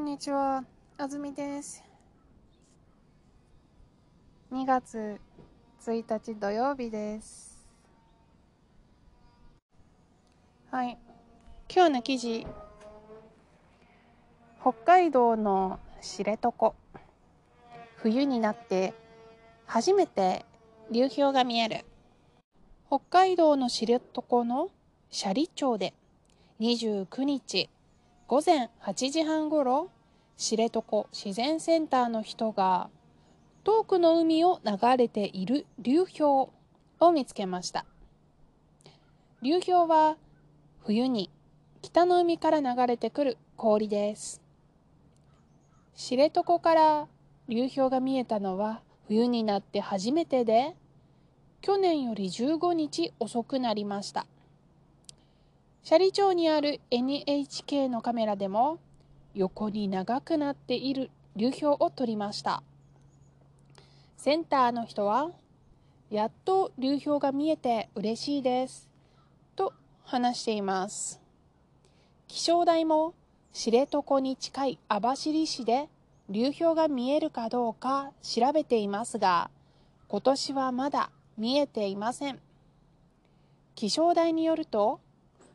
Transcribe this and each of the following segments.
んにちは、あずみです。2月1日土曜日です。はい、今日の記事、北海道の知床、冬になって初めて流氷が見える。北海道の知床の斜里町で29日、午前8時半ごろ知床自然センターの人が遠くの海を流れている流氷を見つけました。流氷は冬に北の海から流れてくる氷です。知床から流氷が見えたのは冬になって初めてで去年より15日遅くなりました。斜里町にある NHK のカメラでも横に長くなっている流氷を撮りました。センターの人はやっと流氷が見えて嬉しいです。と話しています。気象台も知床に近い網走市で流氷が見えるかどうか調べていますが今年はまだ見えていません。気象台によると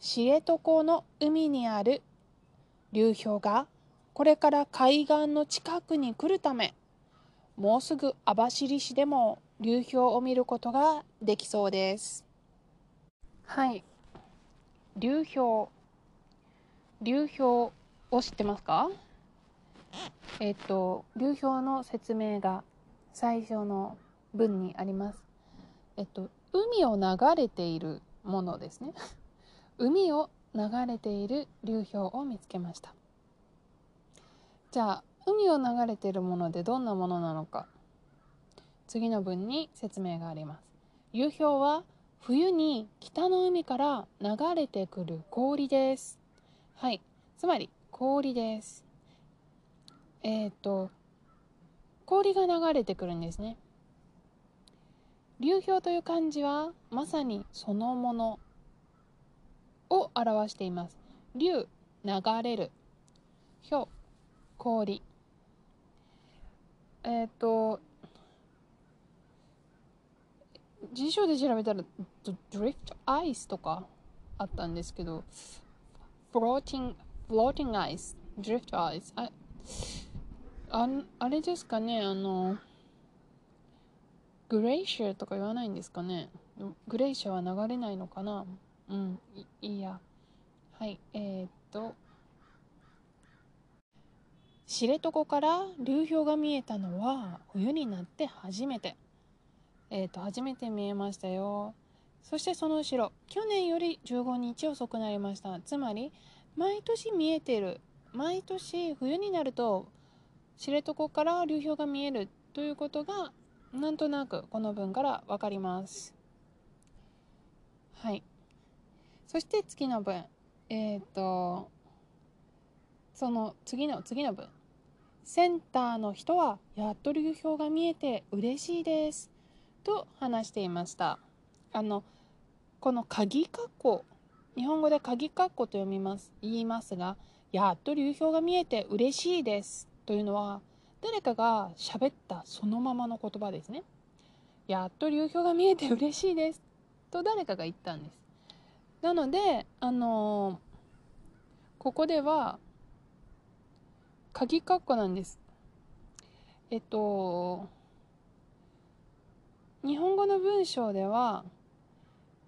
知床の海にある流氷がこれから海岸の近くに来るためもうすぐ網走市でも流氷を見ることができそうです。はい。流氷流氷を知ってますか？えっと流氷の説明が最初の文にあります。えっと海を流れているものですね。海を流れている流氷を見つけました。じゃあ海を流れているものでどんなものなのか。次の文に説明があります。流氷は冬に北の海から流れてくる氷です。はい。つまり氷です。えっ、と氷が流れてくるんですね。流氷という漢字はまさにそのもの。を表しています。流、流れる。氷、氷。えっ、と、辞書で調べたら、drift ice とかあったんですけど、floating, floating ice, drift ice。あああれですかね、あの、グレイシャーとか言わないんですかね。グレイシャーは流れないのかなうん、いいや。はい、えー、っと。知床から流氷が見えたのは冬になって初めて。えー、っと、初めて見えましたよ。そしてその後ろ、去年より15日遅くなりました。つまり、毎年見えてる。毎年冬になると知床から流氷が見えるということがなんとなくこの文からわかります。はい。そして次の文。えっ、ー、と、その次の次の文。センターの人はやっと流氷が見えて嬉しいです。と話していました。あの、この鍵括弧、日本語で鍵括弧と読みます、言いますが、やっと流氷が見えて嬉しいです。というのは、誰かが喋ったそのままの言葉ですね。やっと流氷が見えて嬉しいです。と誰かが言ったんです。なので、あのー、ここでは、鍵括弧なんです。えっと、日本語の文章では、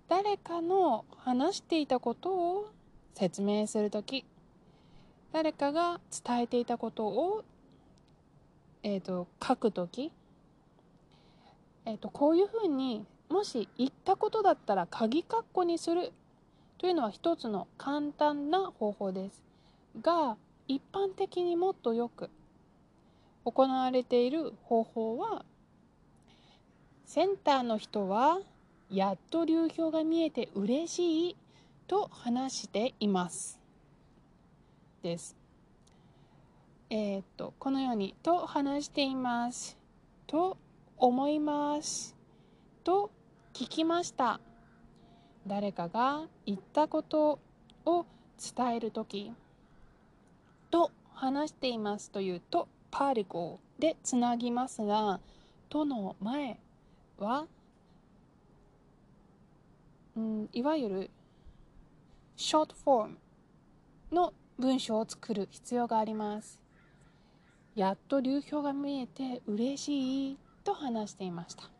誰かの話していたことを説明するとき、誰かが伝えていたことを、えっと、書くとき、えっと、こういうふうにもし言ったことだったら鍵括弧にするというのは一つの簡単な方法ですが一般的にもっとよく行われている方法はセンターの人はやっと流氷が見えて嬉しいと話しています。です。えー、っとこのようにと話しています。と思います。と聞きました。誰かが言ったことを伝える時と話していますというと、パーリコでつなぎますが、との前は、うん、いわゆるショートフォームの文章を作る必要があります。やっと流氷が見えて嬉しいと話していました。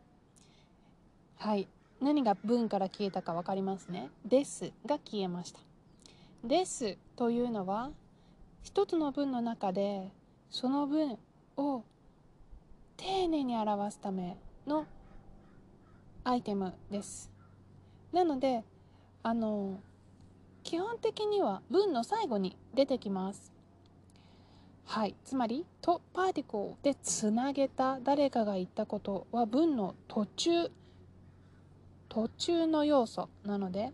はい。何が文から消えたか分かりますね。ですが消えました。ですというのは一つの文の中でその文を丁寧に表すためのアイテムです。なので、あの、基本的には文の最後に出てきます。はい。つまり、とパーティコでつなげた誰かが言ったことは文の途中、途中の要素なので、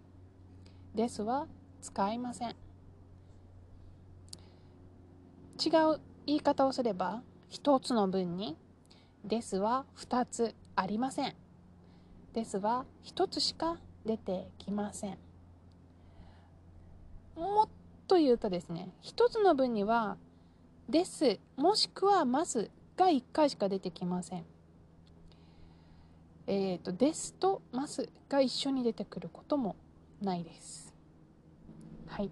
ですは使いません。違う言い方をすれば、一つの文に、ですは二つありません。ですは一つしか出てきません。もっと言うとですね、一つの文には、です、もしくはますが1回しか出てきません。えっ、ー、と、ですとますが一緒に出てくることもないです。はい。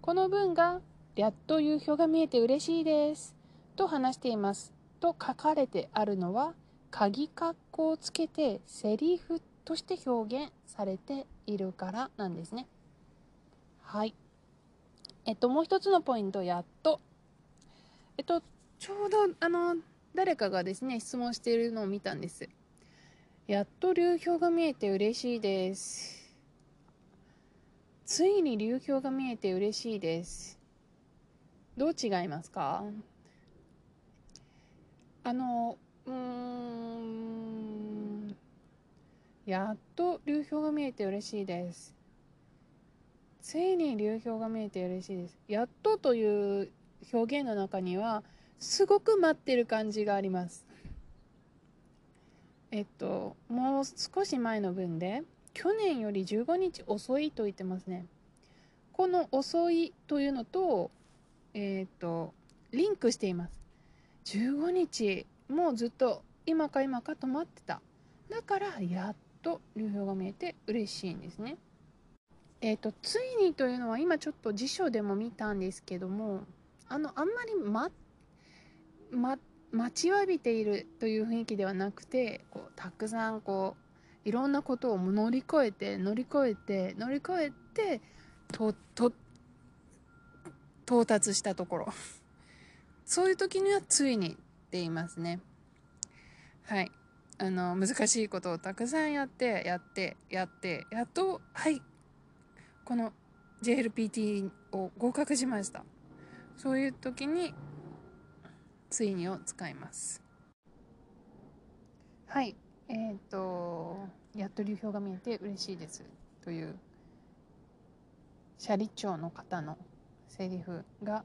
この文が、やっと夕日が見えて嬉しいです。と話しています。と書かれてあるのは、鍵括弧をつけてセリフとして表現されているからなんですね。はい。えっと、もう一つのポイント、やっと。えっと、ちょうど、あの、誰かがですね、質問しているのを見たんです。やっと流氷が見えて嬉しいです。ついに流氷が見えて嬉しいです。どう違いますか？あの、うーん、やっと流氷が見えて嬉しいです。ついに流氷が見えて嬉しいです。やっとという表現の中には、すごく待ってる感じがあります。えっと、もう少し前の文で、去年より15日遅いと言ってますね。この遅いというのと、えっと、リンクしています。15日、もうずっと今か今かと待ってた。だから、やっと流氷が見えて嬉しいんですね。えっ、と、ついにというのは今ちょっと辞書でも見たんですけども、あの、あんまりま、ま、待ちわびているという雰囲気ではなくて、こう、たくさんこう、いろんなことを乗り越えて、乗り越えて、乗り越えて、と、と、到達したところ。そういう時にはついにって言いますね。はい。あの、難しいことをたくさんやって、やって、やって、やっと、はい、この JLPT を合格しました。そういう時に、ついにを使います。はい。えっ、ー、と、やっと流氷が見えて嬉しいです。という、斜里町の方のセリフが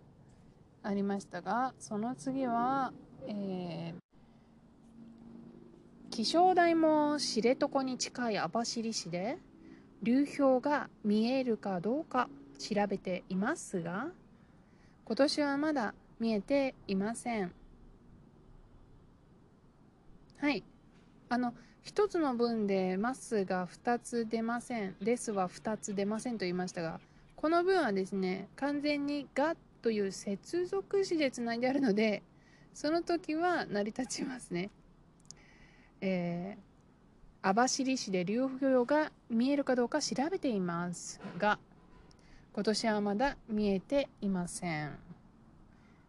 ありましたが、その次は、えー、気象台も知床に近い網走市で、流氷が見えるかどうか調べていますが、今年はまだ見えていません。はい。あの、一つの文でますが2つ出ません。ですは2つ出ませんと言いましたが、この文はですね、完全にがという接続詞でつないであるので、その時は成り立ちますね。えー網走市で流氷が見えるかどうか調べていますが、今年はまだ見えていません。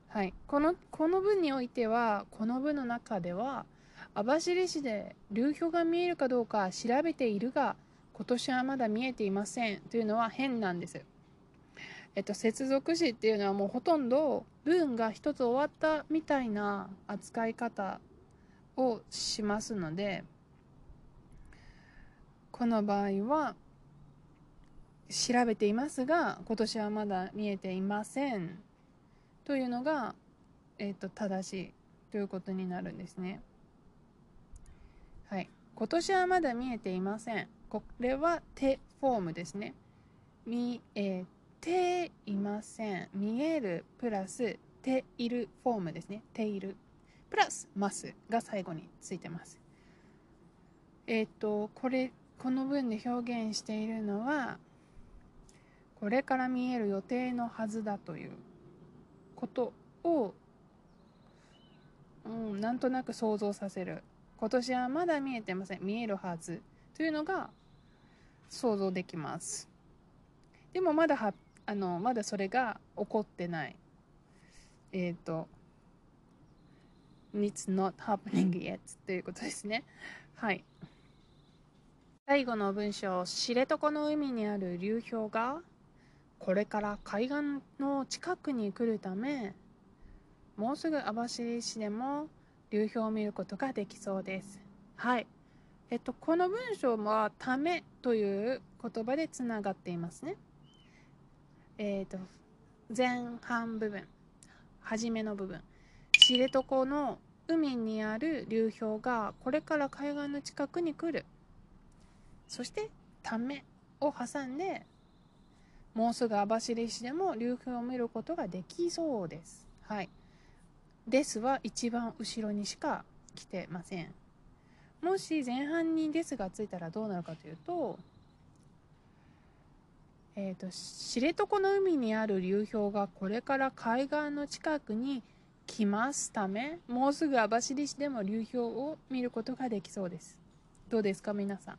はい。この、この文においては、この文の中では、網走市で流氷が見えるかどうか調べているが、今年はまだ見えていませんというのは変なんです。えっと、接続詞っていうのはもうほとんど文が一つ終わったみたいな扱い方をしますので、この場合は調べていますが今年はまだ見えていませんというのが、えーと、正しいということになるんですね。はい。今年はまだ見えていません。これは手フォームですね。見えていません。見えるプラスているフォームですね。ている。プラス、ますが最後についてます。えっ、ー、と、これ、この文で表現しているのは、これから見える予定のはずだということを、うん、なんとなく想像させる。今年はまだ見えてません。見えるはず。というのが想像できます。でもまだは、あの、まだそれが起こってない。えっ、ー、と、It's not happening yet ということですね。はい。最後の文章、知床の海にある流氷がこれから海岸の近くに来るため、もうすぐ網走市でも流氷を見ることができそうです。はい。えっと、この文章はためという言葉でつながっていますね。えっ、と、前半部分、初めの部分。知床の海にある流氷がこれから海岸の近くに来る。そしてためを挟んでもうすぐ網走市でも流氷を見ることができそうです。はい。ですは一番後ろにしか来てません。もし前半にですがついたらどうなるかというと、えっ、ー、と、知床の海にある流氷がこれから海岸の近くに来ますため、もうすぐ網走市でも流氷を見ることができそうです。どうですか皆さん？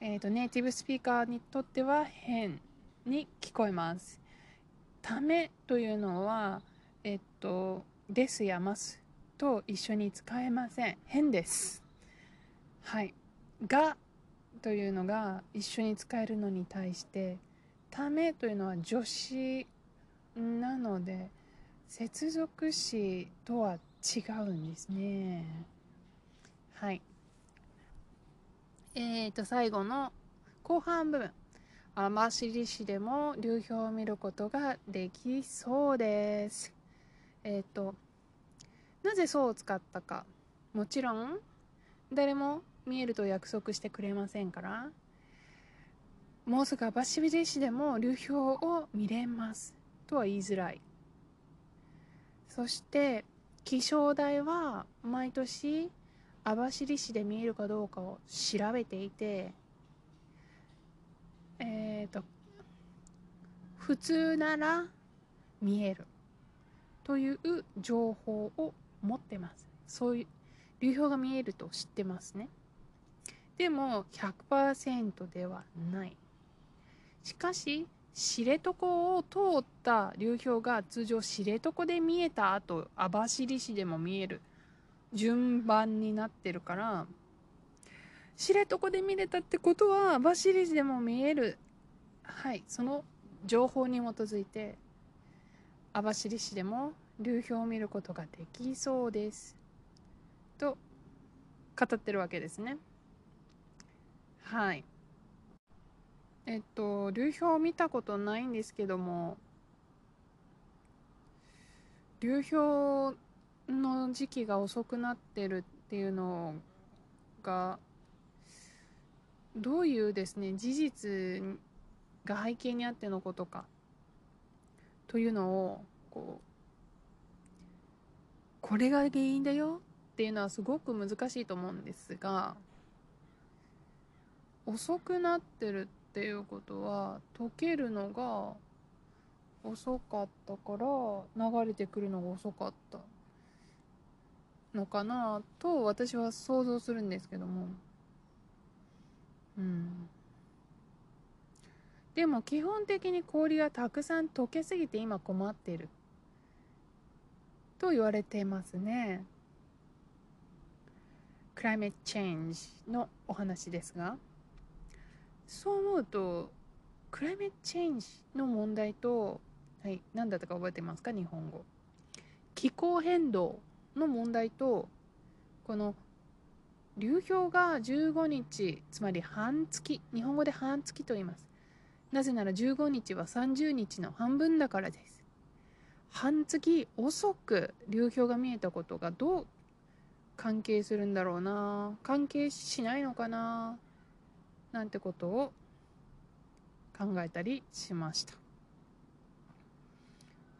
えっ、ー、と、ネイティブスピーカーにとっては変に聞こえます。ためというのは、と、ですやますと一緒に使えません。変です。はい。がというのが一緒に使えるのに対して、ためというのは助詞なので、接続詞とは違うんですね。はい。えーと、最後の後半部分。網走市でも流氷を見ることができそうです。えっ、ー、と、なぜそうを使ったか。もちろん、誰も見えると約束してくれませんから、もうすぐ網走市でも流氷を見れます。とは言いづらい。そして気象台は毎年網走市で見えるかどうかを調べていてえっ、ー、と普通なら見えるという情報を持ってます。そういう流氷が見えると知ってますね。でも100%ではない。しかし知床を通った流氷が通常知床で見えた後網走市でも見える。順番になってるから知床で見れたってことは網走市でも見える。はいその情報に基づいて網走市でも流氷を見ることができそうです。と語ってるわけですね。はい。えっと、流氷を見たことないんですけども、流氷の時期が遅くなってるっていうのが、どういうですね、事実が背景にあってのことか、というのを、こう、これが原因だよっていうのはすごく難しいと思うんですが、遅くなってるっていうことは溶けるのが遅かったから流れてくるのが遅かったのかなと私は想像するんですけども。うん。でも基本的に氷がたくさん溶けすぎて今困っている。と言われていますね。クライメットチェンジのお話ですが。そう思うとクライメットチェンジの問題と、はい、何だったか覚えてますか？日本語。気候変動の問題とこの流氷が15日つまり半月日本語で半月と言います。なぜなら15日は30日の半分だからです半月遅く流氷が見えたことがどう関係するんだろうな関係しないのかななんてことを考えたりしました。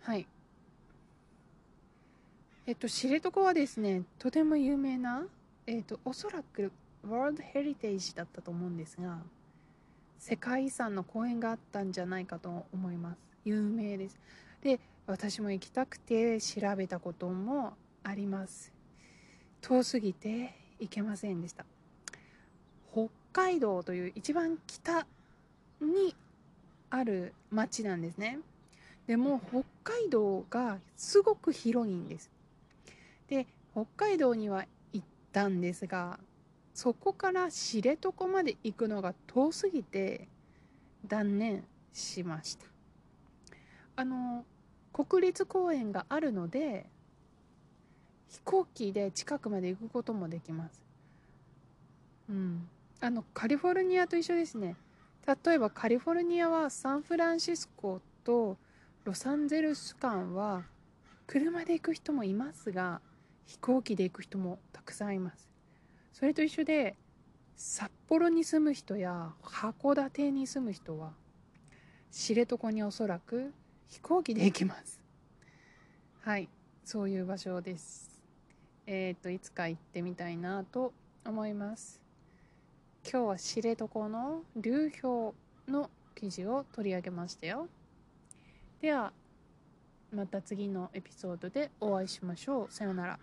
はい。えっと、知床はですね、とても有名な、えっと、おそらくワールドヘリテージだったと思うんですが、世界遺産の公園があったんじゃないかと思います。有名です。で、私も行きたくて調べたこともあります。遠すぎて行けませんでした。北海道という一番北にある町なんですね。でも北海道がすごく広いんです。で、北海道には行ったんですが、そこから知床まで行くのが遠すぎて断念しました。あの、国立公園があるので、飛行機で近くまで行くこともできます。うん。あの、カリフォルニアと一緒ですね。例えばカリフォルニアはサンフランシスコとロサンゼルス間は車で行く人もいますが、飛行機で行く人もたくさんいます。それと一緒で、札幌に住む人や函館に住む人は、知床におそらく飛行機で行きます。はい、そういう場所です。えっ、ー、と、いつか行ってみたいなと思います。今日は知床の流氷の記事を取り上げましたよ。では、また次のエピソードでお会いしましょう。さようなら。